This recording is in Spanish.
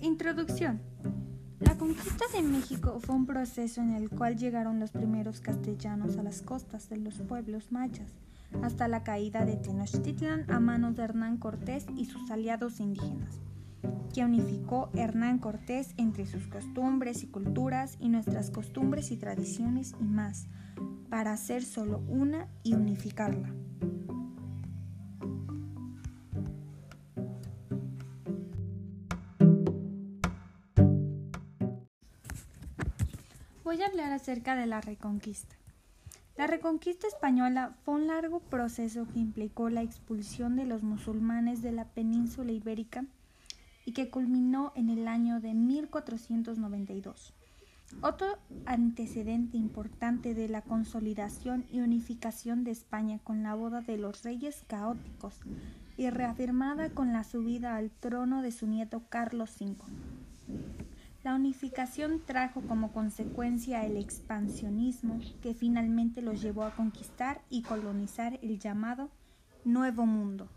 Introducción. La conquista de México fue un proceso en el cual llegaron los primeros castellanos a las costas de los pueblos mayas, hasta la caída de Tenochtitlan a manos de Hernán Cortés y sus aliados indígenas, que unificó Hernán Cortés entre sus costumbres y culturas y nuestras costumbres y tradiciones y más, para hacer solo una y unificarla. Voy a hablar acerca de la Reconquista. La Reconquista española fue un largo proceso que implicó la expulsión de los musulmanes de la península ibérica y que culminó en el año de 1492. Otro antecedente importante de la consolidación y unificación de España con la boda de los reyes caóticos y reafirmada con la subida al trono de su nieto Carlos V. La unificación trajo como consecuencia el expansionismo que finalmente los llevó a conquistar y colonizar el llamado Nuevo Mundo.